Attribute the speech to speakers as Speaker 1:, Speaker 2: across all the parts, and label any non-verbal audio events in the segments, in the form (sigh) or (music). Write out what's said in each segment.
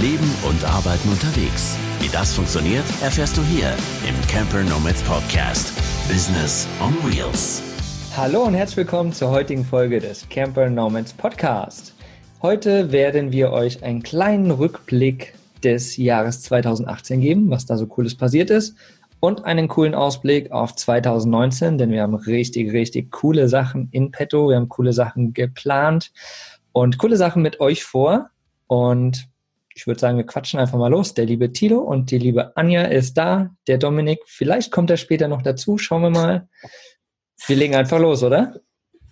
Speaker 1: Leben und Arbeiten unterwegs. Wie das funktioniert, erfährst du hier im Camper Nomads Podcast. Business on Wheels.
Speaker 2: Hallo und herzlich willkommen zur heutigen Folge des Camper Nomads Podcast. Heute werden wir euch einen kleinen Rückblick des Jahres 2018 geben, was da so cooles passiert ist und einen coolen Ausblick auf 2019, denn wir haben richtig, richtig coole Sachen in petto. Wir haben coole Sachen geplant und coole Sachen mit euch vor. Und ich würde sagen, wir quatschen einfach mal los. Der liebe Tilo und die liebe Anja ist da. Der Dominik, vielleicht kommt er später noch dazu. Schauen wir mal. Wir legen einfach los, oder?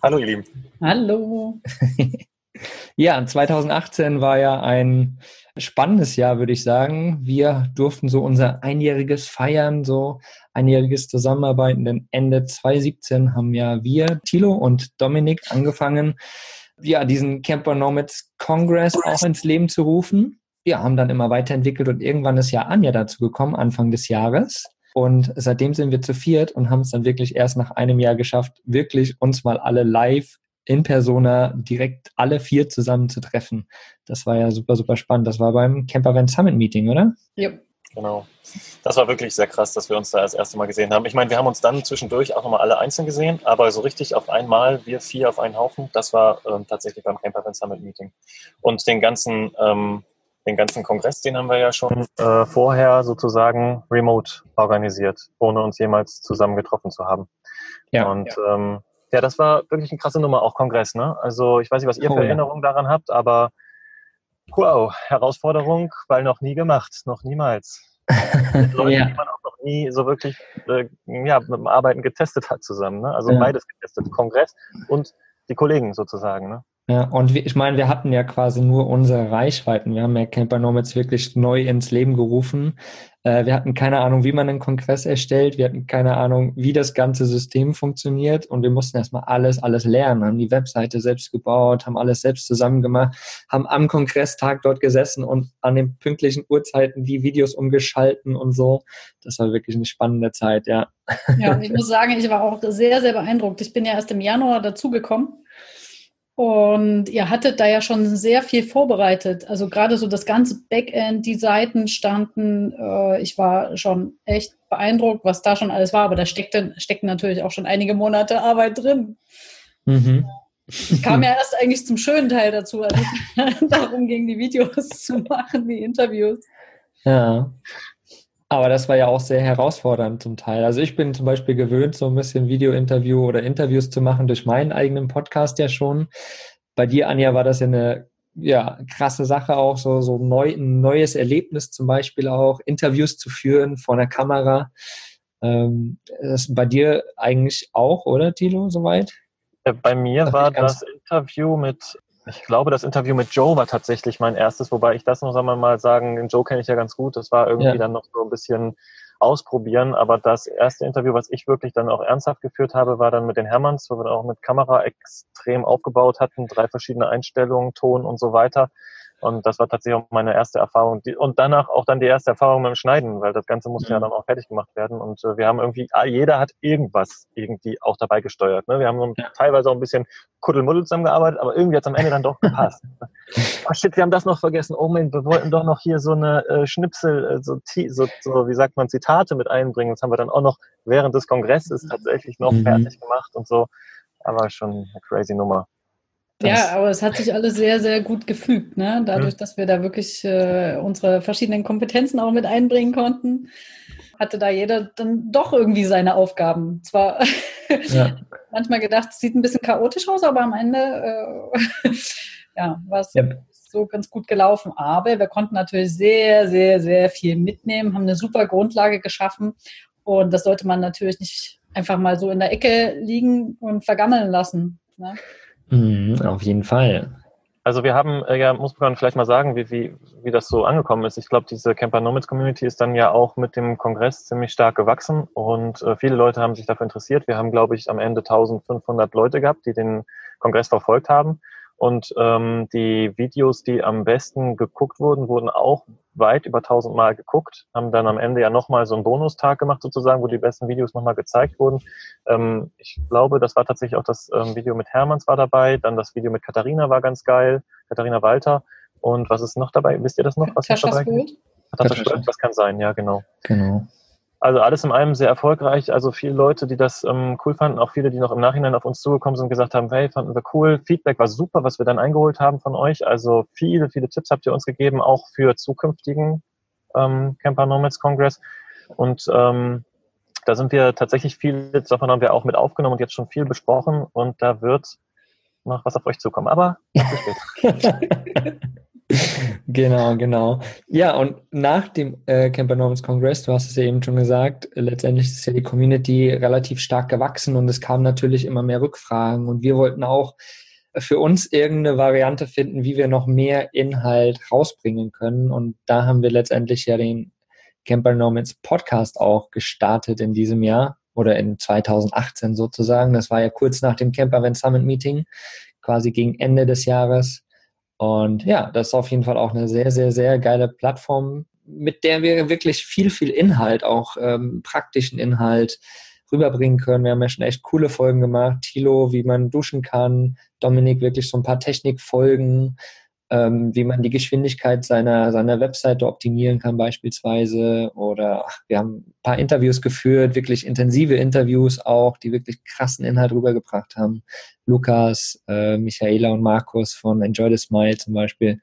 Speaker 3: Hallo, ihr Lieben.
Speaker 4: Hallo. (laughs)
Speaker 2: ja, 2018 war ja ein spannendes Jahr, würde ich sagen. Wir durften so unser einjähriges feiern, so einjähriges Zusammenarbeiten, denn Ende 2017 haben ja wir, Thilo und Dominik, angefangen, ja, diesen Camper Nomads Congress auch ins Leben zu rufen. Wir haben dann immer weiterentwickelt und irgendwann ist ja Anja dazu gekommen, Anfang des Jahres. Und seitdem sind wir zu viert und haben es dann wirklich erst nach einem Jahr geschafft, wirklich uns mal alle live in Persona direkt alle vier zusammen zu treffen. Das war ja super, super spannend. Das war beim Camper Van Summit Meeting, oder?
Speaker 3: Ja. Genau. Das war wirklich sehr krass, dass wir uns da das erste Mal gesehen haben. Ich meine, wir haben uns dann zwischendurch auch nochmal alle einzeln gesehen, aber so richtig auf einmal, wir vier auf einen Haufen, das war ähm, tatsächlich beim Camper Van Summit Meeting. Und den ganzen, ähm, den ganzen Kongress, den haben wir ja schon äh, vorher sozusagen remote organisiert, ohne uns jemals zusammen getroffen zu haben. Ja. Und ja. Ähm, ja, das war wirklich eine krasse Nummer, auch Kongress, ne? Also ich weiß nicht, was ihr für Erinnerungen daran habt, aber wow, Herausforderung, weil noch nie gemacht, noch niemals. (laughs) Mit Leuten, ja. die man auch noch nie so wirklich äh, ja, mit dem Arbeiten getestet hat zusammen. Ne? Also ja. beides getestet, Kongress und die Kollegen sozusagen. Ne?
Speaker 2: Ja, und ich meine, wir hatten ja quasi nur unsere Reichweiten. Wir haben ja Camper Nomads wirklich neu ins Leben gerufen. Äh, wir hatten keine Ahnung, wie man einen Kongress erstellt. Wir hatten keine Ahnung, wie das ganze System funktioniert. Und wir mussten erstmal alles, alles lernen. Haben die Webseite selbst gebaut, haben alles selbst zusammen gemacht, haben am Kongresstag dort gesessen und an den pünktlichen Uhrzeiten die Videos umgeschalten und so. Das war wirklich eine spannende Zeit, ja.
Speaker 4: Ja, ich (laughs) muss sagen, ich war auch sehr, sehr beeindruckt. Ich bin ja erst im Januar dazugekommen. Und ihr hattet da ja schon sehr viel vorbereitet. Also gerade so das ganze Backend, die Seiten standen. Äh, ich war schon echt beeindruckt, was da schon alles war. Aber da steckten, steckten natürlich auch schon einige Monate Arbeit drin. Mhm. Ich kam ja (laughs) erst eigentlich zum schönen Teil dazu, als es (laughs) darum ging, die Videos zu machen, die Interviews.
Speaker 2: Ja. Aber das war ja auch sehr herausfordernd zum Teil. Also ich bin zum Beispiel gewöhnt, so ein bisschen Video-Interview oder Interviews zu machen durch meinen eigenen Podcast ja schon. Bei dir, Anja, war das ja eine ja, krasse Sache auch, so, so neu, ein neues Erlebnis zum Beispiel auch, Interviews zu führen vor einer Kamera. Ähm, das bei dir eigentlich auch, oder, Tilo, soweit?
Speaker 3: Bei mir war das Interview mit ich glaube, das Interview mit Joe war tatsächlich mein erstes, wobei ich das noch einmal mal sagen, den Joe kenne ich ja ganz gut. Das war irgendwie ja. dann noch so ein bisschen ausprobieren. Aber das erste Interview, was ich wirklich dann auch ernsthaft geführt habe, war dann mit den Hermanns, wo wir dann auch mit Kamera extrem aufgebaut hatten, drei verschiedene Einstellungen, Ton und so weiter. Und das war tatsächlich auch meine erste Erfahrung. Und danach auch dann die erste Erfahrung beim Schneiden, weil das Ganze musste mhm. ja dann auch fertig gemacht werden. Und äh, wir haben irgendwie, ah, jeder hat irgendwas irgendwie auch dabei gesteuert. Ne? Wir haben ja. teilweise auch ein bisschen Kuddelmuddel zusammengearbeitet, aber irgendwie hat es am Ende dann doch gepasst. oh (laughs) shit, wir haben das noch vergessen. Oh mein, wir wollten doch noch hier so eine äh, Schnipsel, äh, so, so, so, wie sagt man, Zitate mit einbringen. Das haben wir dann auch noch während des Kongresses tatsächlich noch mhm. fertig gemacht und so. Aber schon eine crazy Nummer.
Speaker 4: Ja, aber es hat sich alles sehr, sehr gut gefügt, ne? Dadurch, dass wir da wirklich äh, unsere verschiedenen Kompetenzen auch mit einbringen konnten, hatte da jeder dann doch irgendwie seine Aufgaben. Zwar (laughs) ja. manchmal gedacht, es sieht ein bisschen chaotisch aus, aber am Ende äh, (laughs) ja, war es ja. so ganz gut gelaufen. Aber wir konnten natürlich sehr, sehr, sehr viel mitnehmen, haben eine super Grundlage geschaffen und das sollte man natürlich nicht einfach mal so in der Ecke liegen und vergammeln lassen. Ne?
Speaker 2: Mhm, auf jeden Fall.
Speaker 3: Also wir haben, äh, ja, muss man vielleicht mal sagen, wie, wie, wie das so angekommen ist. Ich glaube, diese Camper Nomads Community ist dann ja auch mit dem Kongress ziemlich stark gewachsen und äh, viele Leute haben sich dafür interessiert. Wir haben, glaube ich, am Ende 1500 Leute gehabt, die den Kongress verfolgt haben. Und ähm, die Videos, die am besten geguckt wurden, wurden auch weit über 1000 Mal geguckt, haben dann am Ende ja nochmal so einen Bonustag gemacht sozusagen, wo die besten Videos nochmal gezeigt wurden. Ähm, ich glaube, das war tatsächlich auch das ähm, Video mit Hermanns war dabei, dann das Video mit Katharina war ganz geil, Katharina Walter. Und was ist noch dabei? Wisst ihr das noch? Was
Speaker 4: Taschas
Speaker 3: noch dabei? Taschas das kann sein, ja, genau.
Speaker 2: Genau.
Speaker 3: Also alles in allem sehr erfolgreich. Also viele Leute, die das ähm, cool fanden, auch viele, die noch im Nachhinein auf uns zugekommen sind und gesagt haben, hey, fanden wir cool. Feedback war super, was wir dann eingeholt haben von euch. Also viele, viele Tipps habt ihr uns gegeben, auch für zukünftigen ähm, Camper Nomads Congress. Und ähm, da sind wir tatsächlich viel, davon haben wir auch mit aufgenommen und jetzt schon viel besprochen. Und da wird noch was auf euch zukommen. Aber (laughs) (laughs)
Speaker 2: genau, genau. Ja, und nach dem äh, Camper Normans Congress, du hast es ja eben schon gesagt, letztendlich ist ja die Community relativ stark gewachsen und es kamen natürlich immer mehr Rückfragen und wir wollten auch für uns irgendeine Variante finden, wie wir noch mehr Inhalt rausbringen können. Und da haben wir letztendlich ja den Camper Nomads Podcast auch gestartet in diesem Jahr oder in 2018 sozusagen. Das war ja kurz nach dem Camper Event Summit Meeting, quasi gegen Ende des Jahres. Und ja, das ist auf jeden Fall auch eine sehr, sehr, sehr geile Plattform, mit der wir wirklich viel, viel Inhalt, auch ähm, praktischen Inhalt rüberbringen können. Wir haben ja schon echt coole Folgen gemacht. Tilo, wie man duschen kann. Dominik, wirklich so ein paar Technikfolgen ähm, wie man die Geschwindigkeit seiner, seiner Webseite optimieren kann beispielsweise. Oder wir haben ein paar Interviews geführt, wirklich intensive Interviews auch, die wirklich krassen Inhalt rübergebracht haben. Lukas, äh, Michaela und Markus von Enjoy the Smile zum Beispiel.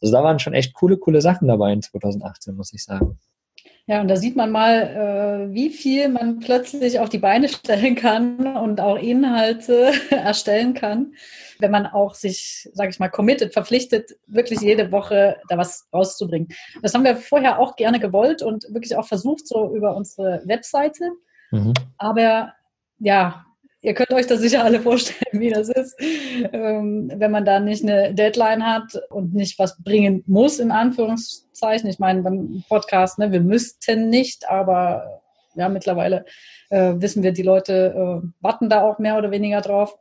Speaker 2: Also da waren schon echt coole, coole Sachen dabei in 2018, muss ich sagen.
Speaker 4: Ja, und da sieht man mal, äh, wie viel man plötzlich auf die Beine stellen kann und auch Inhalte (laughs) erstellen kann, wenn man auch sich, sage ich mal, committed, verpflichtet, wirklich jede Woche da was rauszubringen. Das haben wir vorher auch gerne gewollt und wirklich auch versucht, so über unsere Webseite. Mhm. Aber ja, Ihr könnt euch das sicher alle vorstellen, wie das ist, ähm, wenn man da nicht eine Deadline hat und nicht was bringen muss, in Anführungszeichen. Ich meine, beim Podcast, ne, wir müssten nicht, aber ja, mittlerweile äh, wissen wir, die Leute äh, warten da auch mehr oder weniger drauf.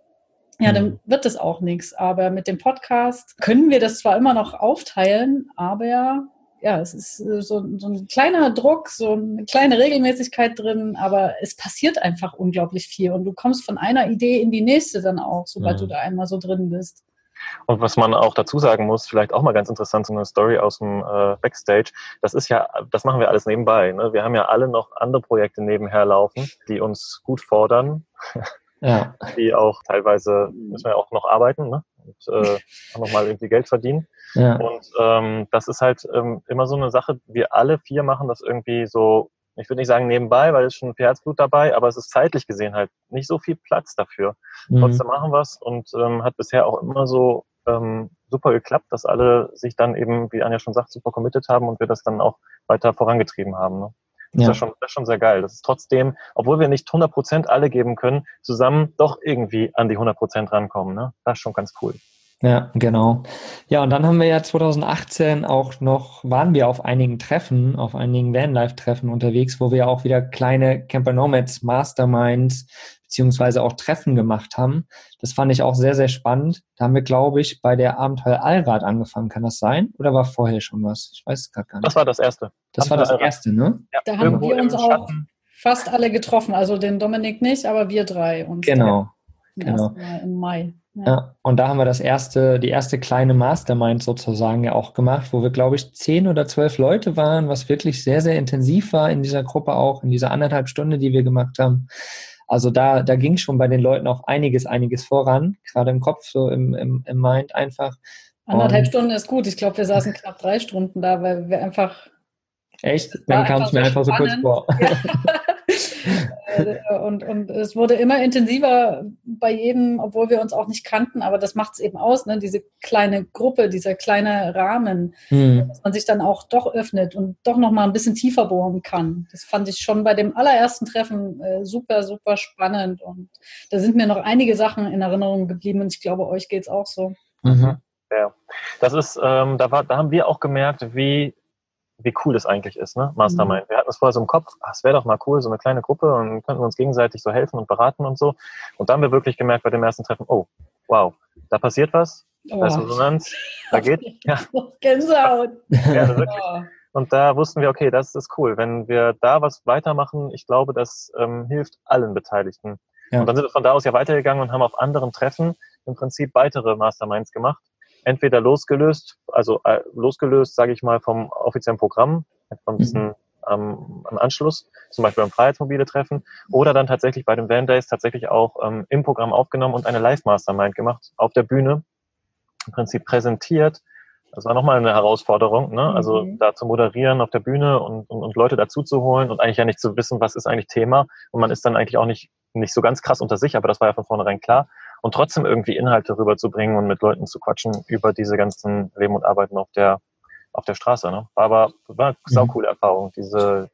Speaker 4: Ja, dann mhm. wird das auch nichts. Aber mit dem Podcast können wir das zwar immer noch aufteilen, aber ja, es ist äh, so, so, ein kleiner Druck, so eine kleine Regelmäßigkeit drin, aber es passiert einfach unglaublich viel und du kommst von einer Idee in die nächste dann auch, sobald mhm. du da einmal so drin bist.
Speaker 3: Und was man auch dazu sagen muss, vielleicht auch mal ganz interessant, so eine Story aus dem äh, Backstage, das ist ja, das machen wir alles nebenbei. Ne? Wir haben ja alle noch andere Projekte nebenher laufen, die uns gut fordern. Ja. (laughs) Die auch teilweise müssen wir auch noch arbeiten ne? Und äh, auch nochmal irgendwie Geld verdienen. (laughs) Ja. Und ähm, das ist halt ähm, immer so eine Sache, wir alle vier machen das irgendwie so, ich würde nicht sagen nebenbei, weil es schon viel Herzblut dabei, aber es ist zeitlich gesehen halt nicht so viel Platz dafür. Mhm. Trotzdem machen wir es und ähm, hat bisher auch immer so ähm, super geklappt, dass alle sich dann eben, wie Anja schon sagt, super committed haben und wir das dann auch weiter vorangetrieben haben. Ne? Das, ja. ist schon, das ist schon sehr geil. Das ist trotzdem, obwohl wir nicht 100% alle geben können, zusammen doch irgendwie an die 100% rankommen. Ne? Das ist schon ganz cool.
Speaker 2: Ja, genau. Ja, und dann haben wir ja 2018 auch noch, waren wir auf einigen Treffen, auf einigen Vanlife-Treffen unterwegs, wo wir auch wieder kleine Camper Nomads Masterminds beziehungsweise auch Treffen gemacht haben. Das fand ich auch sehr, sehr spannend. Da haben wir, glaube ich, bei der Abenteuer Allrad angefangen. Kann das sein? Oder war vorher schon was? Ich weiß es gerade gar nicht.
Speaker 3: Das war das erste.
Speaker 2: Das Abenteuer war das erste, ne?
Speaker 4: Ja, da haben wir uns auch fast alle getroffen. Also den Dominik nicht, aber wir drei.
Speaker 2: Uns genau. Genau. Im Mai. Ja. und da haben wir das erste, die erste kleine Mastermind sozusagen ja auch gemacht, wo wir, glaube ich, zehn oder zwölf Leute waren, was wirklich sehr, sehr intensiv war in dieser Gruppe auch, in dieser anderthalb Stunde, die wir gemacht haben. Also da, da ging schon bei den Leuten auch einiges, einiges voran, gerade im Kopf, so im, im, im Mind einfach.
Speaker 4: Anderthalb und, Stunden ist gut. Ich glaube, wir saßen knapp drei Stunden da, weil wir einfach.
Speaker 2: Echt? Dann kam es mir einfach so kurz vor. Ja. (laughs) (laughs)
Speaker 4: Äh, und, und es wurde immer intensiver bei jedem, obwohl wir uns auch nicht kannten, aber das macht es eben aus, ne? diese kleine Gruppe, dieser kleine Rahmen, hm. dass man sich dann auch doch öffnet und doch nochmal ein bisschen tiefer bohren kann. Das fand ich schon bei dem allerersten Treffen äh, super, super spannend und da sind mir noch einige Sachen in Erinnerung geblieben und ich glaube, euch geht es auch so.
Speaker 3: Mhm. Ja, das ist, ähm, da, war, da haben wir auch gemerkt, wie wie cool das eigentlich ist, ne? Mastermind. Mhm. Wir hatten es vorher so im Kopf, ach, es wäre doch mal cool, so eine kleine Gruppe und könnten uns gegenseitig so helfen und beraten und so. Und dann haben wir wirklich gemerkt bei dem ersten Treffen, oh, wow, da passiert was, oh. da ist Resonanz, da geht. (laughs) Ja. Gänsehaut. Ja, (laughs) wirklich. Oh. Und da wussten wir, okay, das ist cool. Wenn wir da was weitermachen, ich glaube, das ähm, hilft allen Beteiligten. Ja. Und dann sind wir von da aus ja weitergegangen und haben auf anderen Treffen im Prinzip weitere Masterminds gemacht entweder losgelöst, also äh, losgelöst, sage ich mal, vom offiziellen Programm, von diesem mhm. ähm, am Anschluss, zum Beispiel beim Freiheitsmobile Treffen, oder dann tatsächlich bei den Van Days tatsächlich auch ähm, im Programm aufgenommen und eine Live-Mastermind gemacht, auf der Bühne, im Prinzip präsentiert. Das war nochmal eine Herausforderung, ne? also mhm. da zu moderieren auf der Bühne und, und, und Leute dazu zu holen und eigentlich ja nicht zu wissen, was ist eigentlich Thema. Und man ist dann eigentlich auch nicht, nicht so ganz krass unter sich, aber das war ja von vornherein klar und trotzdem irgendwie Inhalte rüberzubringen und mit Leuten zu quatschen über diese ganzen Leben und Arbeiten auf der, auf der Straße. Ne? War aber war eine mhm. coole Erfahrung, diese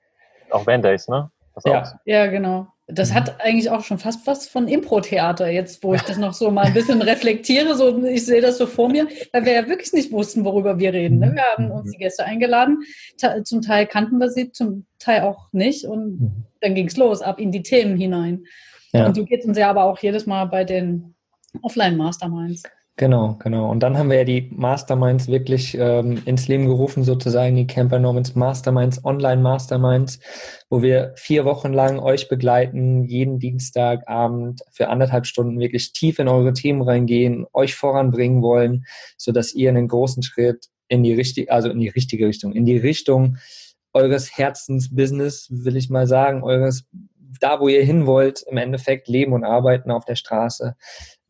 Speaker 3: auch Van Days, ne?
Speaker 4: ja. ja, genau. Das mhm. hat eigentlich auch schon fast was von Impro-Theater, jetzt wo ich (laughs) das noch so mal ein bisschen reflektiere. So, ich sehe das so vor mir, weil wir ja wirklich nicht wussten, worüber wir reden. Ne? Wir haben uns die Gäste eingeladen. Zum Teil kannten wir sie, zum Teil auch nicht. Und mhm. dann ging es los, ab in die Themen hinein. Ja. Und so geht es uns ja aber auch jedes Mal bei den Offline-Masterminds.
Speaker 2: Genau, genau. Und dann haben wir ja die Masterminds wirklich ähm, ins Leben gerufen, sozusagen die Camper Normans Masterminds, Online-Masterminds, wo wir vier Wochen lang euch begleiten, jeden Dienstagabend für anderthalb Stunden wirklich tief in eure Themen reingehen, euch voranbringen wollen, sodass ihr einen großen Schritt in die richtige, also in die richtige Richtung, in die Richtung eures Herzensbusiness, will ich mal sagen, eures da, wo ihr hin wollt, im Endeffekt leben und arbeiten auf der Straße,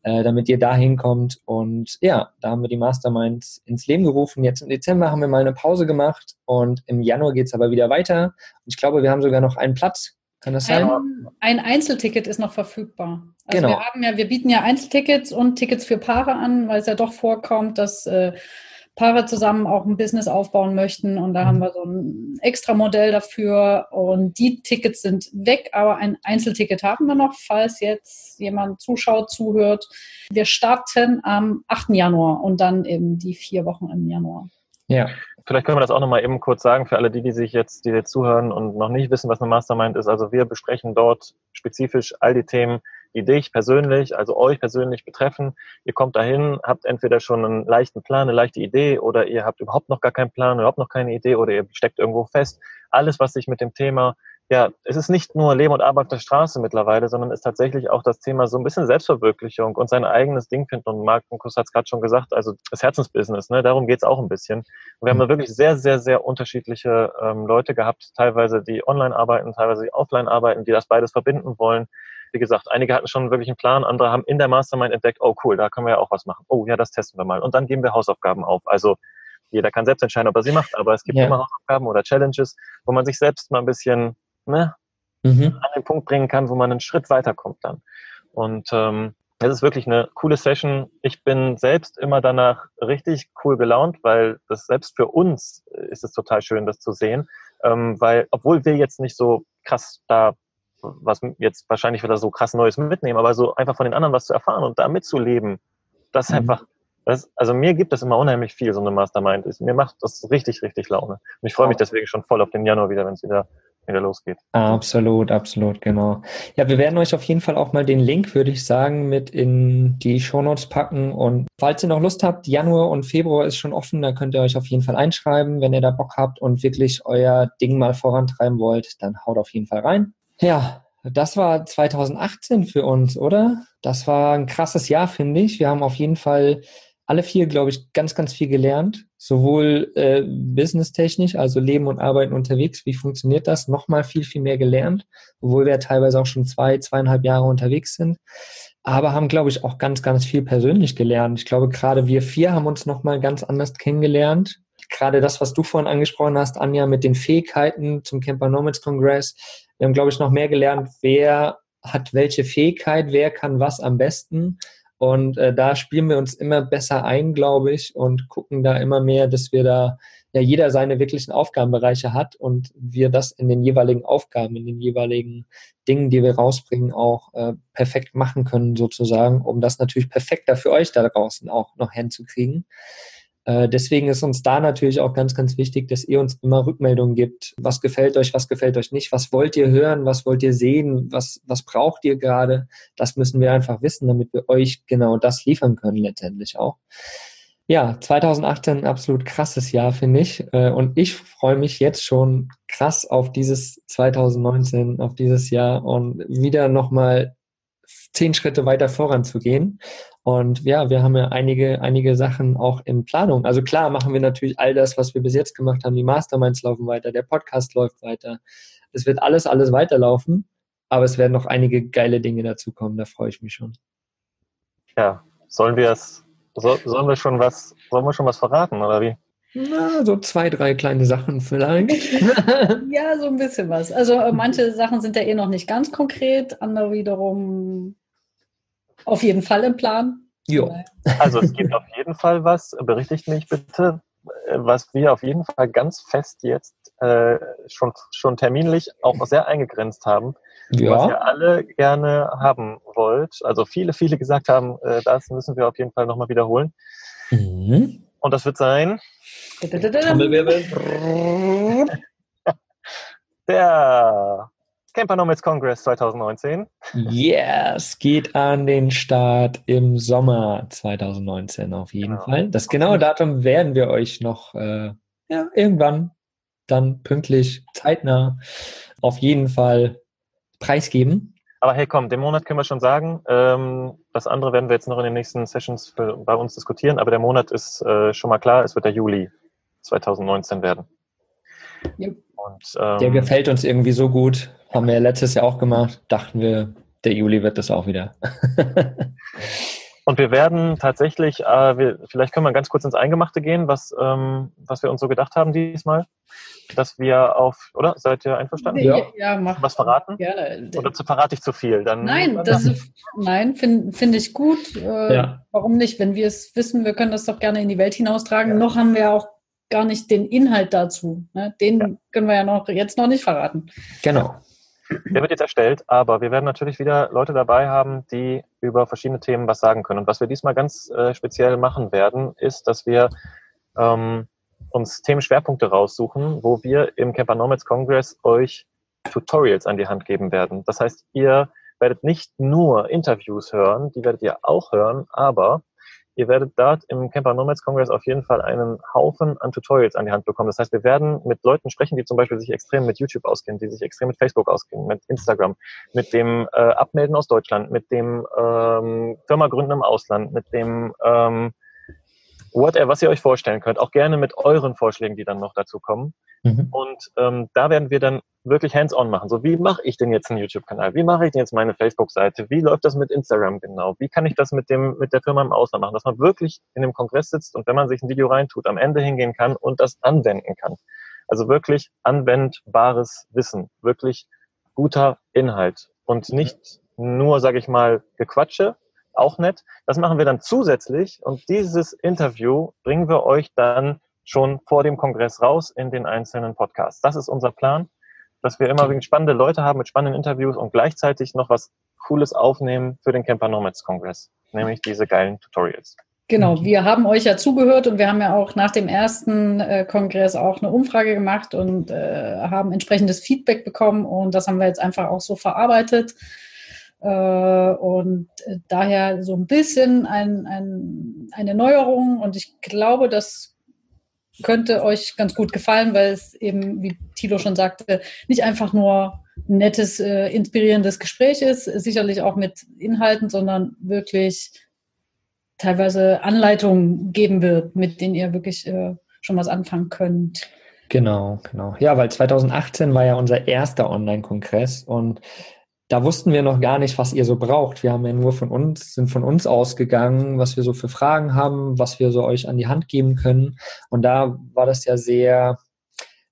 Speaker 2: äh, damit ihr da hinkommt. Und ja, da haben wir die Masterminds ins Leben gerufen. Jetzt im Dezember haben wir mal eine Pause gemacht und im Januar geht es aber wieder weiter. Und ich glaube, wir haben sogar noch einen Platz. Kann das sein?
Speaker 4: Ein, ein Einzelticket ist noch verfügbar. Also genau. wir haben ja, wir bieten ja Einzeltickets und Tickets für Paare an, weil es ja doch vorkommt, dass äh, Paare zusammen auch ein Business aufbauen möchten. Und da haben mhm. wir so ein extra Modell dafür. Und die Tickets sind weg, aber ein Einzelticket haben wir noch, falls jetzt jemand zuschaut, zuhört. Wir starten am 8. Januar und dann eben die vier Wochen im Januar.
Speaker 3: Ja. Vielleicht können wir das auch nochmal eben kurz sagen für alle die, die sich jetzt, die jetzt zuhören und noch nicht wissen, was eine Mastermind ist. Also wir besprechen dort spezifisch all die Themen, die dich persönlich, also euch persönlich betreffen. Ihr kommt dahin, habt entweder schon einen leichten Plan, eine leichte Idee oder ihr habt überhaupt noch gar keinen Plan, überhaupt noch keine Idee oder ihr steckt irgendwo fest. Alles, was sich mit dem Thema ja, es ist nicht nur Leben und Arbeit auf der Straße mittlerweile, sondern es ist tatsächlich auch das Thema so ein bisschen Selbstverwirklichung und sein eigenes Ding finden. Und Markus hat es gerade schon gesagt, also das Herzensbusiness, ne, darum geht es auch ein bisschen. Und wir haben da wirklich sehr, sehr, sehr unterschiedliche ähm, Leute gehabt, teilweise die online arbeiten, teilweise die offline arbeiten, die das beides verbinden wollen wie gesagt, einige hatten schon wirklich einen Plan, andere haben in der Mastermind entdeckt, oh cool, da können wir ja auch was machen. Oh ja, das testen wir mal. Und dann geben wir Hausaufgaben auf. Also jeder kann selbst entscheiden, ob er sie macht, aber es gibt ja. immer Hausaufgaben oder Challenges, wo man sich selbst mal ein bisschen ne, mhm. an den Punkt bringen kann, wo man einen Schritt weiterkommt dann. Und ähm, es ist wirklich eine coole Session. Ich bin selbst immer danach richtig cool gelaunt, weil das selbst für uns ist es total schön, das zu sehen. Ähm, weil, obwohl wir jetzt nicht so krass da was jetzt wahrscheinlich wieder so krass Neues mitnehmen, aber so einfach von den anderen was zu erfahren und da mitzuleben, das ist mhm. einfach, das, also mir gibt das immer unheimlich viel, so eine Mastermind. Mir macht das richtig, richtig Laune. Und ich freue mich deswegen schon voll auf den Januar wieder, wenn es wieder wieder losgeht.
Speaker 2: Absolut, absolut, genau. Ja, wir werden euch auf jeden Fall auch mal den Link, würde ich sagen, mit in die Shownotes packen. Und falls ihr noch Lust habt, Januar und Februar ist schon offen, da könnt ihr euch auf jeden Fall einschreiben. Wenn ihr da Bock habt und wirklich euer Ding mal vorantreiben wollt, dann haut auf jeden Fall rein. Ja, das war 2018 für uns, oder? Das war ein krasses Jahr, finde ich. Wir haben auf jeden Fall alle vier, glaube ich, ganz, ganz viel gelernt. Sowohl äh, businesstechnisch, also Leben und Arbeiten unterwegs, wie funktioniert das? Nochmal viel, viel mehr gelernt, obwohl wir teilweise auch schon zwei, zweieinhalb Jahre unterwegs sind. Aber haben, glaube ich, auch ganz, ganz viel persönlich gelernt. Ich glaube, gerade wir vier haben uns nochmal ganz anders kennengelernt gerade das, was du vorhin angesprochen hast, Anja, mit den Fähigkeiten zum Camper Nomads Congress. Wir haben, glaube ich, noch mehr gelernt, wer hat welche Fähigkeit, wer kann was am besten. Und äh, da spielen wir uns immer besser ein, glaube ich, und gucken da immer mehr, dass wir da ja jeder seine wirklichen Aufgabenbereiche hat und wir das in den jeweiligen Aufgaben, in den jeweiligen Dingen, die wir rausbringen, auch äh, perfekt machen können, sozusagen, um das natürlich perfekter für euch da draußen auch noch hinzukriegen. Äh, deswegen ist uns da natürlich auch ganz, ganz wichtig, dass ihr uns immer Rückmeldungen gibt. Was gefällt euch, was gefällt euch nicht? Was wollt ihr hören? Was wollt ihr sehen? Was, was braucht ihr gerade? Das müssen wir einfach wissen, damit wir euch genau das liefern können letztendlich auch. Ja, 2018 ein absolut krasses Jahr, finde ich. Äh, und ich freue mich jetzt schon krass auf dieses 2019, auf dieses Jahr und wieder nochmal zehn Schritte weiter voranzugehen. Und ja, wir haben ja einige, einige Sachen auch in Planung. Also klar machen wir natürlich all das, was wir bis jetzt gemacht haben. Die Masterminds laufen weiter, der Podcast läuft weiter. Es wird alles, alles weiterlaufen, aber es werden noch einige geile Dinge dazukommen. Da freue ich mich schon.
Speaker 3: Ja, sollen wir es, so, sollen wir schon was, sollen wir schon was verraten oder wie?
Speaker 2: Na, so zwei, drei kleine Sachen vielleicht. (laughs)
Speaker 4: ja, so ein bisschen was. Also äh, manche Sachen sind ja eh noch nicht ganz konkret, andere wiederum auf jeden Fall im Plan.
Speaker 3: Ja. Also es gibt auf jeden Fall was, berichtigt mich bitte, was wir auf jeden Fall ganz fest jetzt äh, schon, schon terminlich auch sehr eingegrenzt haben, ja. was ihr alle gerne haben wollt. Also viele, viele gesagt haben, äh, das müssen wir auf jeden Fall nochmal wiederholen. Mhm. Und das wird sein. (laughs) Der Camper Nomads Congress 2019.
Speaker 2: Yes, geht an den Start im Sommer 2019 auf jeden genau. Fall. Das genaue Datum werden wir euch noch äh, ja, irgendwann dann pünktlich, zeitnah auf jeden Fall preisgeben.
Speaker 3: Aber hey, komm, den Monat können wir schon sagen. Ähm, das andere werden wir jetzt noch in den nächsten Sessions für, bei uns diskutieren. Aber der Monat ist äh, schon mal klar. Es wird der Juli 2019 werden.
Speaker 2: Yep. Und, ähm, der gefällt uns irgendwie so gut. Haben wir ja letztes Jahr auch gemacht. Dachten wir, der Juli wird das auch wieder. (laughs)
Speaker 3: Und wir werden tatsächlich, äh, wir, vielleicht können wir ganz kurz ins Eingemachte gehen, was, ähm, was wir uns so gedacht haben diesmal. Dass wir auf, oder? Seid ihr einverstanden?
Speaker 4: Ja, ja mach.
Speaker 3: Was verraten? Gerne. Oder zu, verrate ich zu viel? Dann,
Speaker 4: nein, das ist, nein, finde find ich gut. Äh, ja. Warum nicht? Wenn wir es wissen, wir können das doch gerne in die Welt hinaustragen. Ja. Noch haben wir auch gar nicht den Inhalt dazu. Ne? Den ja. können wir ja noch jetzt noch nicht verraten.
Speaker 2: Genau.
Speaker 3: Der wird jetzt erstellt, aber wir werden natürlich wieder Leute dabei haben, die über verschiedene Themen was sagen können. Und was wir diesmal ganz äh, speziell machen werden, ist, dass wir ähm, uns Themenschwerpunkte raussuchen, wo wir im Camper Nomads Congress euch Tutorials an die Hand geben werden. Das heißt, ihr werdet nicht nur Interviews hören, die werdet ihr auch hören, aber Ihr werdet dort im Camper Nomads Congress auf jeden Fall einen Haufen an Tutorials an die Hand bekommen. Das heißt, wir werden mit Leuten sprechen, die zum Beispiel sich extrem mit YouTube auskennen, die sich extrem mit Facebook auskennen, mit Instagram, mit dem äh, Abmelden aus Deutschland, mit dem ähm, Firma gründen im Ausland, mit dem ähm, whatever, was ihr euch vorstellen könnt. Auch gerne mit euren Vorschlägen, die dann noch dazu kommen. Mhm. Und ähm, da werden wir dann wirklich hands-on machen. So, wie mache ich denn jetzt einen YouTube-Kanal? Wie mache ich denn jetzt meine Facebook-Seite? Wie läuft das mit Instagram genau? Wie kann ich das mit dem mit der Firma im Ausland machen? Dass man wirklich in dem Kongress sitzt und wenn man sich ein Video reintut, am Ende hingehen kann und das anwenden kann. Also wirklich anwendbares Wissen, wirklich guter Inhalt und nicht nur, sage ich mal, Gequatsche, auch nett. Das machen wir dann zusätzlich und dieses Interview bringen wir euch dann schon vor dem Kongress raus in den einzelnen Podcasts. Das ist unser Plan, dass wir immer spannende Leute haben mit spannenden Interviews und gleichzeitig noch was Cooles aufnehmen für den Camper Nomads Kongress, nämlich diese geilen Tutorials.
Speaker 4: Genau, wir haben euch ja zugehört und wir haben ja auch nach dem ersten äh, Kongress auch eine Umfrage gemacht und äh, haben entsprechendes Feedback bekommen und das haben wir jetzt einfach auch so verarbeitet äh, und äh, daher so ein bisschen ein, ein, eine Neuerung und ich glaube, das könnte euch ganz gut gefallen, weil es eben, wie Thilo schon sagte, nicht einfach nur ein nettes, äh, inspirierendes Gespräch ist, sicherlich auch mit Inhalten, sondern wirklich teilweise Anleitungen geben wird, mit denen ihr wirklich äh, schon was anfangen könnt.
Speaker 2: Genau, genau. Ja, weil 2018 war ja unser erster Online-Kongress und da wussten wir noch gar nicht, was ihr so braucht. Wir haben ja nur von uns, sind von uns ausgegangen, was wir so für Fragen haben, was wir so euch an die Hand geben können. Und da war das ja sehr,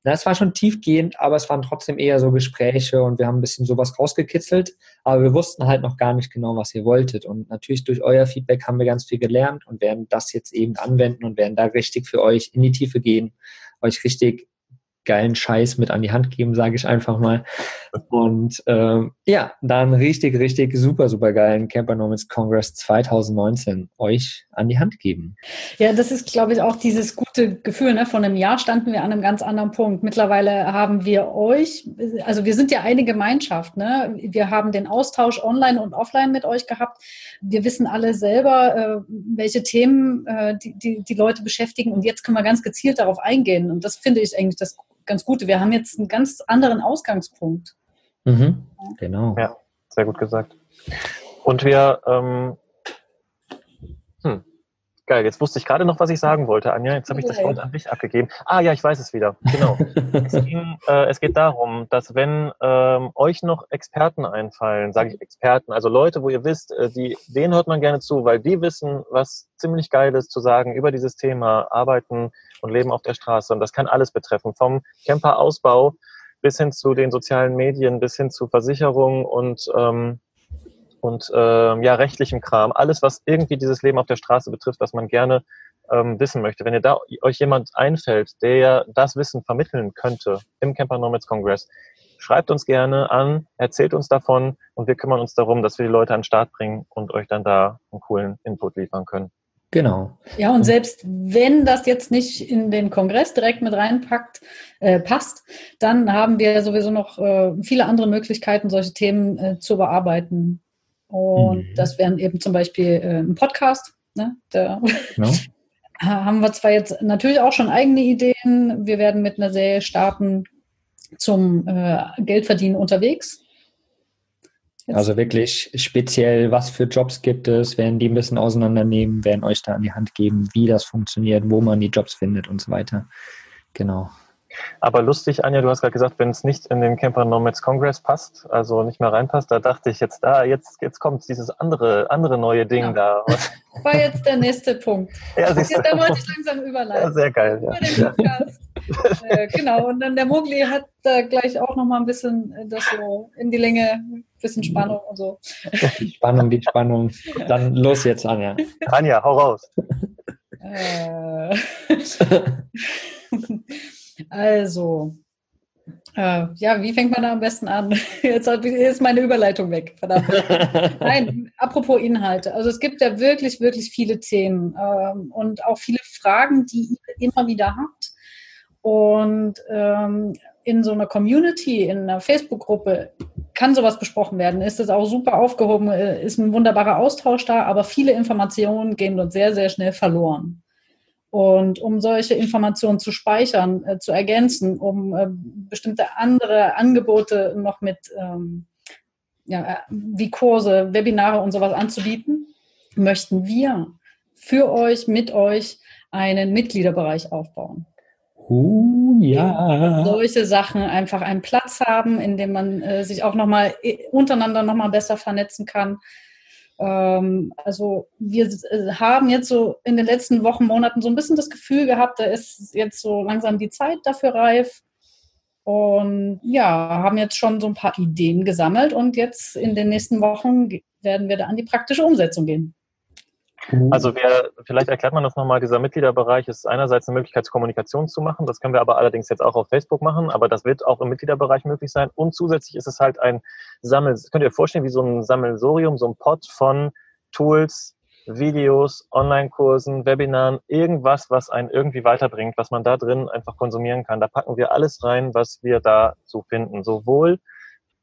Speaker 2: na, es war schon tiefgehend, aber es waren trotzdem eher so Gespräche und wir haben ein bisschen sowas rausgekitzelt, aber wir wussten halt noch gar nicht genau, was ihr wolltet. Und natürlich durch euer Feedback haben wir ganz viel gelernt und werden das jetzt eben anwenden und werden da richtig für euch in die Tiefe gehen, euch richtig geilen Scheiß mit an die Hand geben, sage ich einfach mal. Und ähm, ja, dann richtig, richtig super, super geilen Camper Nomads Congress 2019 euch an die Hand geben.
Speaker 4: Ja, das ist, glaube ich, auch dieses gute Gefühl. Ne? Von einem Jahr standen wir an einem ganz anderen Punkt. Mittlerweile haben wir euch, also wir sind ja eine Gemeinschaft. Ne? Wir haben den Austausch online und offline mit euch gehabt. Wir wissen alle selber, äh, welche Themen äh, die, die, die Leute beschäftigen. Und jetzt können wir ganz gezielt darauf eingehen. Und das finde ich eigentlich das ganz Gute. Wir haben jetzt einen ganz anderen Ausgangspunkt.
Speaker 2: Mhm, genau.
Speaker 3: Ja, sehr gut gesagt. Und wir ähm, hm, Geil, jetzt wusste ich gerade noch, was ich sagen wollte, Anja. Jetzt habe ich das Wort an dich abgegeben. Ah ja, ich weiß es wieder. Genau. es, (laughs) ging, äh, es, geht darum, dass wenn ähm, euch noch Experten einfallen, sage ich Experten, also Leute, wo ihr wisst, äh, die, denen hört man gerne zu, weil die wissen, was ziemlich geil ist zu sagen über dieses Thema Arbeiten und Leben auf der Straße. Und das kann alles betreffen, vom Camperausbau bis hin zu den sozialen Medien, bis hin zu Versicherungen und ähm, und äh, ja, rechtlichem Kram, alles, was irgendwie dieses Leben auf der Straße betrifft, was man gerne ähm, wissen möchte. Wenn ihr da euch jemand einfällt, der das Wissen vermitteln könnte im Camper Nomads Congress, schreibt uns gerne an, erzählt uns davon und wir kümmern uns darum, dass wir die Leute an den Start bringen und euch dann da einen coolen Input liefern können.
Speaker 2: Genau.
Speaker 4: Ja, und selbst wenn das jetzt nicht in den Kongress direkt mit reinpackt, äh, passt, dann haben wir sowieso noch äh, viele andere Möglichkeiten, solche Themen äh, zu bearbeiten. Und mhm. das wären eben zum Beispiel äh, ein Podcast. Ne? Da genau. (laughs) haben wir zwar jetzt natürlich auch schon eigene Ideen. Wir werden mit einer Serie starten zum äh, Geldverdienen unterwegs.
Speaker 2: Jetzt. Also wirklich speziell, was für Jobs gibt es, werden die ein bisschen auseinandernehmen, werden euch da an die Hand geben, wie das funktioniert, wo man die Jobs findet und so weiter. Genau.
Speaker 3: Aber lustig, Anja, du hast gerade gesagt, wenn es nicht in den Camper Nomads Congress passt, also nicht mehr reinpasst, da dachte ich jetzt, da, jetzt, jetzt kommt dieses andere, andere neue Ding ja. da. (laughs)
Speaker 4: War jetzt der nächste Punkt. Ja, jetzt, da wollte ich langsam überleiten. Ja,
Speaker 3: sehr geil. Ja. (laughs)
Speaker 4: äh, genau, und dann der Mogli hat da gleich auch nochmal ein bisschen äh, das so in die Länge, ein bisschen Spannung und so.
Speaker 2: Die (laughs) Spannung, die Spannung. Dann los jetzt, Anja.
Speaker 3: Anja, hau raus.
Speaker 4: Äh, also, äh, ja, wie fängt man da am besten an? (laughs) Jetzt ist meine Überleitung weg. Verdammt. (laughs) Nein, apropos Inhalte. Also es gibt ja wirklich, wirklich viele Themen ähm, und auch viele Fragen, die ihr immer wieder habt. Und ähm, in so einer Community, in einer Facebook-Gruppe kann sowas besprochen werden. Ist es auch super aufgehoben, äh, ist ein wunderbarer Austausch da, aber viele Informationen gehen dort sehr, sehr schnell verloren. Und um solche Informationen zu speichern, äh, zu ergänzen, um äh, bestimmte andere Angebote noch mit ähm, ja, äh, wie Kurse, Webinare und sowas anzubieten, möchten wir für euch, mit euch einen Mitgliederbereich aufbauen.
Speaker 2: Uh, ja.
Speaker 4: Solche Sachen einfach einen Platz haben, in dem man äh, sich auch nochmal äh, untereinander nochmal besser vernetzen kann ähm, also wir äh, haben jetzt so in den letzten Wochen, Monaten so ein bisschen das Gefühl gehabt, da ist jetzt so langsam die Zeit dafür reif. Und ja, haben jetzt schon so ein paar Ideen gesammelt und jetzt in den nächsten Wochen werden wir da an die praktische Umsetzung gehen.
Speaker 3: Mhm. Also wir, vielleicht erklärt man das nochmal, dieser Mitgliederbereich ist einerseits eine Möglichkeit, Kommunikation zu machen. Das können wir aber allerdings jetzt auch auf Facebook machen, aber das wird auch im Mitgliederbereich möglich sein. Und zusätzlich ist es halt ein Sammel, könnt ihr euch vorstellen, wie so ein Sammelsorium, so ein Pot von Tools, Videos, Online-Kursen, Webinaren, irgendwas, was einen irgendwie weiterbringt, was man da drin einfach konsumieren kann. Da packen wir alles rein, was wir da so finden. Sowohl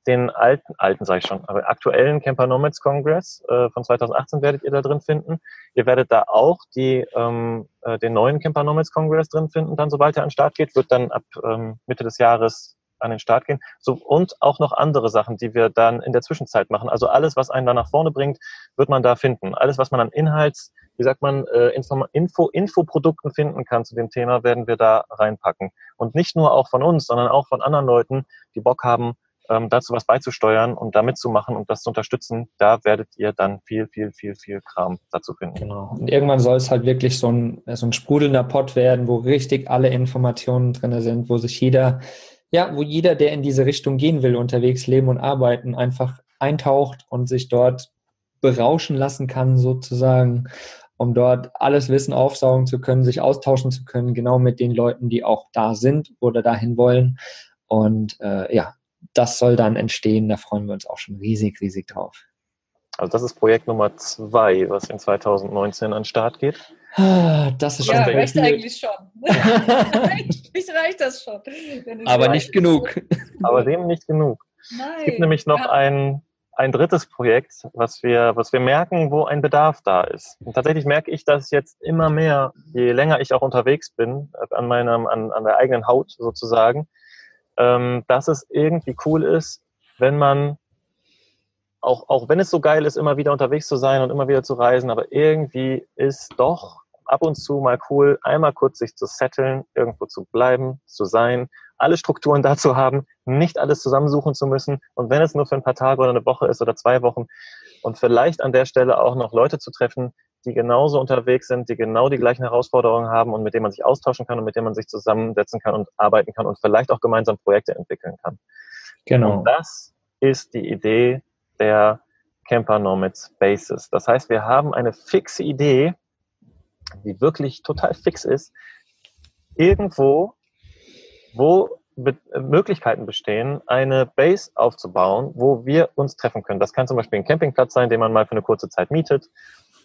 Speaker 3: den alten, alten sage ich schon, aber aktuellen Camper Nomads Congress äh, von 2018 werdet ihr da drin finden. Ihr werdet da auch die, ähm, äh, den neuen Camper Nomads Congress drin finden, dann sobald er an den Start geht, wird dann ab ähm, Mitte des Jahres an den Start gehen. So, und auch noch andere Sachen, die wir dann in der Zwischenzeit machen. Also alles, was einen da nach vorne bringt, wird man da finden. Alles, was man an Inhalts, wie sagt man, äh, Info, Info, Infoprodukten finden kann zu dem Thema, werden wir da reinpacken. Und nicht nur auch von uns, sondern auch von anderen Leuten, die Bock haben, ähm, dazu was beizusteuern und da mitzumachen und das zu unterstützen, da werdet ihr dann viel, viel, viel, viel Kram dazu finden.
Speaker 2: Genau. Und irgendwann soll es halt wirklich so ein, so ein sprudelnder Pot werden, wo richtig alle Informationen drin sind, wo sich jeder, ja, wo jeder, der in diese Richtung gehen will, unterwegs leben und arbeiten, einfach eintaucht und sich dort berauschen lassen kann, sozusagen, um dort alles Wissen aufsaugen zu können, sich austauschen zu können, genau mit den Leuten, die auch da sind oder dahin wollen. Und äh, ja, das soll dann entstehen. Da freuen wir uns auch schon riesig, riesig drauf.
Speaker 3: Also das ist Projekt Nummer zwei, was in 2019 an den Start geht.
Speaker 2: Das ist
Speaker 4: schon ja, reicht viel. eigentlich schon. (laughs) eigentlich reicht das schon.
Speaker 2: Aber nicht genug.
Speaker 3: Aber dem nicht genug. Nein. Es gibt nämlich noch ja. ein, ein drittes Projekt, was wir, was wir merken, wo ein Bedarf da ist. Und tatsächlich merke ich das jetzt immer mehr, je länger ich auch unterwegs bin, an meinem, an, an der eigenen Haut sozusagen, ähm, dass es irgendwie cool ist, wenn man auch, auch wenn es so geil ist, immer wieder unterwegs zu sein und immer wieder zu reisen, aber irgendwie ist doch ab und zu mal cool, einmal kurz sich zu setteln, irgendwo zu bleiben, zu sein, alle Strukturen dazu haben, nicht alles zusammensuchen zu müssen. Und wenn es nur für ein paar Tage oder eine Woche ist oder zwei Wochen und vielleicht an der Stelle auch noch Leute zu treffen, die genauso unterwegs sind, die genau die gleichen Herausforderungen haben und mit denen man sich austauschen kann und mit denen man sich zusammensetzen kann und arbeiten kann und vielleicht auch gemeinsam Projekte entwickeln kann. Genau. Und das ist die Idee der Camper Nomads Basis. Das heißt, wir haben eine fixe Idee, die wirklich total fix ist, irgendwo, wo Be Möglichkeiten bestehen, eine Base aufzubauen, wo wir uns treffen können. Das kann zum Beispiel ein Campingplatz sein, den man mal für eine kurze Zeit mietet,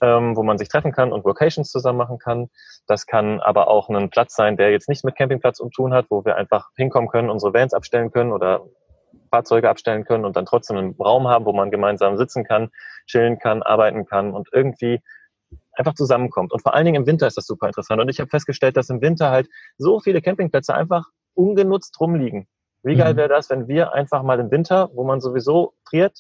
Speaker 3: ähm, wo man sich treffen kann und Vocations zusammen machen kann. Das kann aber auch ein Platz sein, der jetzt nichts mit Campingplatz um tun hat, wo wir einfach hinkommen können, unsere Vans abstellen können oder Fahrzeuge abstellen können und dann trotzdem einen Raum haben, wo man gemeinsam sitzen kann, chillen kann, arbeiten kann und irgendwie einfach zusammenkommt. Und vor allen Dingen im Winter ist das super interessant. Und ich habe festgestellt, dass im Winter halt so viele Campingplätze einfach ungenutzt rumliegen. Wie geil mhm. wäre das, wenn wir einfach mal im Winter, wo man sowieso friert,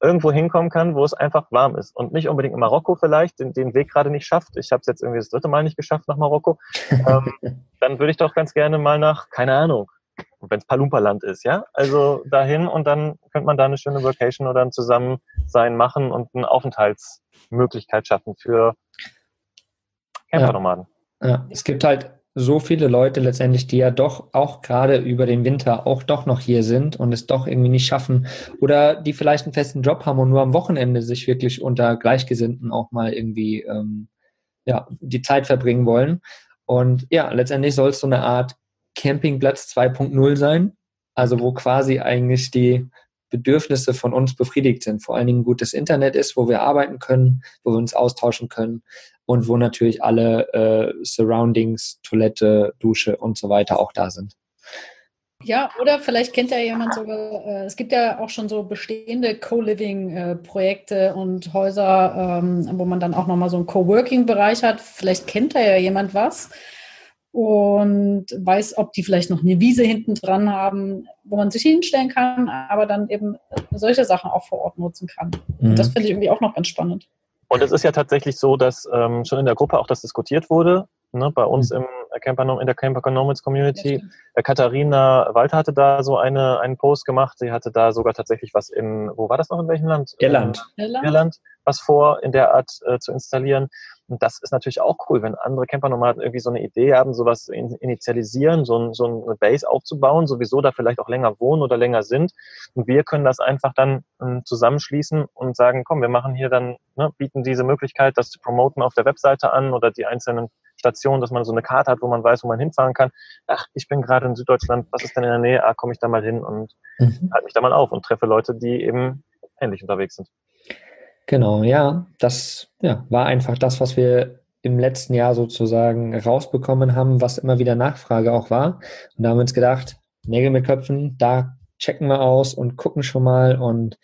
Speaker 3: irgendwo hinkommen kann, wo es einfach warm ist. Und nicht unbedingt in Marokko vielleicht, den, den Weg gerade nicht schafft. Ich habe es jetzt irgendwie das dritte Mal nicht geschafft nach Marokko. ähm, (laughs) dann würde ich doch ganz gerne mal nach, keine Ahnung, wenn es Palumpa-Land ist, ja? Also dahin und dann könnte man da eine schöne Vacation oder ein Zusammensein machen und eine Aufenthaltsmöglichkeit schaffen für
Speaker 2: Campernomaden. Ja. ja, es gibt halt so viele Leute letztendlich, die ja doch auch gerade über den Winter auch doch noch hier sind und es doch irgendwie nicht schaffen oder die vielleicht einen festen Job haben und nur am Wochenende sich wirklich unter Gleichgesinnten auch mal irgendwie ähm, ja, die Zeit verbringen wollen. Und ja, letztendlich soll es so eine Art Campingplatz 2.0 sein, also wo quasi eigentlich die Bedürfnisse von uns befriedigt sind. Vor allen Dingen gutes Internet ist, wo wir arbeiten können, wo wir uns austauschen können und wo natürlich alle äh, Surroundings, Toilette, Dusche und so weiter auch da sind.
Speaker 4: Ja, oder vielleicht kennt ja jemand sogar, äh, es gibt ja auch schon so bestehende Co-Living-Projekte äh, und Häuser, ähm, wo man dann auch nochmal so einen Coworking-Bereich hat. Vielleicht kennt da ja jemand was und weiß, ob die vielleicht noch eine Wiese hinten dran haben, wo man sich hinstellen kann, aber dann eben solche Sachen auch vor Ort nutzen kann. Mhm. Das finde ich irgendwie auch noch ganz spannend.
Speaker 3: Und es ist ja tatsächlich so, dass ähm, schon in der Gruppe auch das diskutiert wurde, ne, bei uns mhm. im Camper, in der Camper Economics Community. Ja, Katharina Walter hatte da so eine, einen Post gemacht. Sie hatte da sogar tatsächlich was in, wo war das noch, in welchem Land?
Speaker 2: Irland.
Speaker 3: Irland, Irland was vor, in der Art äh, zu installieren. Und das ist natürlich auch cool, wenn andere Campernomaden irgendwie so eine Idee haben, sowas in, initialisieren, so, ein, so eine Base aufzubauen, sowieso da vielleicht auch länger wohnen oder länger sind. Und wir können das einfach dann ähm, zusammenschließen und sagen, komm, wir machen hier dann, ne, bieten diese Möglichkeit, das zu promoten auf der Webseite an oder die einzelnen Stationen, dass man so eine Karte hat, wo man weiß, wo man hinfahren kann. Ach, ich bin gerade in Süddeutschland, was ist denn in der Nähe? Ah, komme ich da mal hin und mhm. halte mich da mal auf und treffe Leute, die eben ähnlich unterwegs sind.
Speaker 2: Genau, ja, das ja, war einfach das, was wir im letzten Jahr sozusagen rausbekommen haben, was immer wieder Nachfrage auch war. Und da haben wir uns gedacht, Nägel mit Köpfen, da checken wir aus und gucken schon mal. Und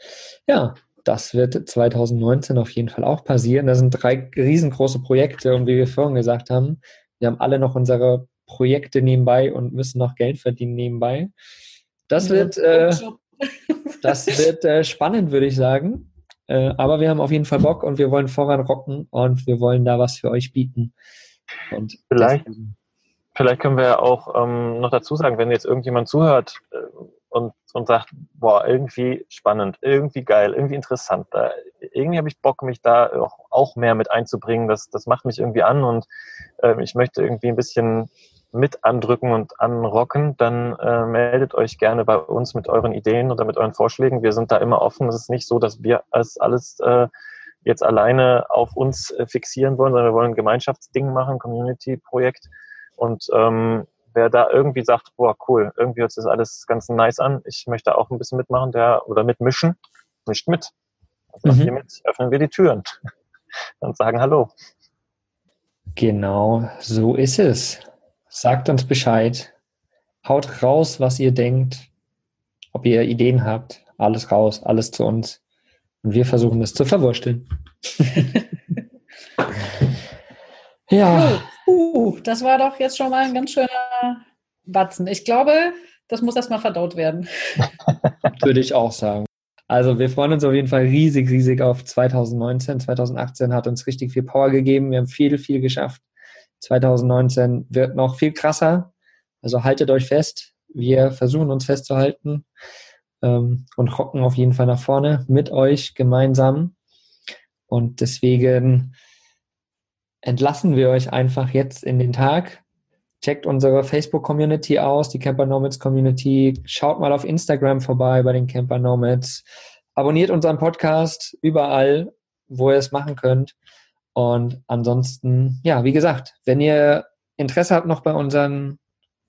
Speaker 2: ja, das wird 2019 auf jeden Fall auch passieren. Das sind drei riesengroße Projekte und wie wir vorhin gesagt haben, wir haben alle noch unsere Projekte nebenbei und müssen noch Geld verdienen nebenbei. Das wird, äh, das (laughs) wird äh, spannend, würde ich sagen. Äh, aber wir haben auf jeden Fall Bock und wir wollen voranrocken und wir wollen da was für euch bieten.
Speaker 3: Und vielleicht, vielleicht können wir ja auch ähm, noch dazu sagen, wenn jetzt irgendjemand zuhört äh, und, und sagt, boah, irgendwie spannend, irgendwie geil, irgendwie interessant, da, irgendwie habe ich Bock, mich da auch, auch mehr mit einzubringen. Das, das macht mich irgendwie an und äh, ich möchte irgendwie ein bisschen mit andrücken und anrocken, dann äh, meldet euch gerne bei uns mit euren Ideen oder mit euren Vorschlägen. Wir sind da immer offen. Es ist nicht so, dass wir es alles äh, jetzt alleine auf uns äh, fixieren wollen, sondern wir wollen ein Gemeinschaftsding machen, Community-Projekt. Und ähm, wer da irgendwie sagt, boah, cool, irgendwie hört sich das alles ganz nice an, ich möchte auch ein bisschen mitmachen, der oder mitmischen, mischt mit. Also mhm. hiermit öffnen wir die Türen (laughs) und sagen Hallo.
Speaker 2: Genau, so ist es. Sagt uns Bescheid. Haut raus, was ihr denkt. Ob ihr Ideen habt. Alles raus, alles zu uns. Und wir versuchen es zu verwursteln. (laughs)
Speaker 4: ja. Uh, das war doch jetzt schon mal ein ganz schöner Batzen. Ich glaube, das muss erstmal verdaut werden. (laughs)
Speaker 2: Würde ich auch sagen. Also wir freuen uns auf jeden Fall riesig, riesig auf 2019. 2018 hat uns richtig viel Power gegeben. Wir haben viel, viel geschafft. 2019 wird noch viel krasser. Also haltet euch fest. Wir versuchen uns festzuhalten ähm, und rocken auf jeden Fall nach vorne mit euch gemeinsam. Und deswegen entlassen wir euch einfach jetzt in den Tag. Checkt unsere Facebook-Community aus, die Camper Nomads Community. Schaut mal auf Instagram vorbei bei den Camper Nomads. Abonniert unseren Podcast überall, wo ihr es machen könnt. Und ansonsten, ja, wie gesagt, wenn ihr Interesse habt, noch bei unseren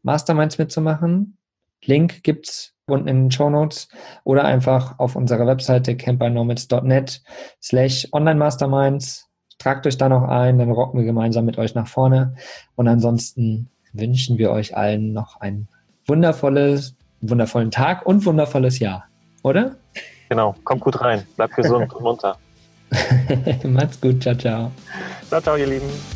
Speaker 2: Masterminds mitzumachen, Link gibt's unten in den Show Notes oder einfach auf unserer Webseite campernomads.net slash online masterminds. Tragt euch da noch ein, dann rocken wir gemeinsam mit euch nach vorne. Und ansonsten wünschen wir euch allen noch ein wundervolles, wundervollen Tag und wundervolles Jahr, oder?
Speaker 3: Genau, kommt gut rein, bleibt gesund und munter. (laughs)
Speaker 2: Macht's gut, ciao, ciao.
Speaker 3: Ciao, ciao, ihr Lieben.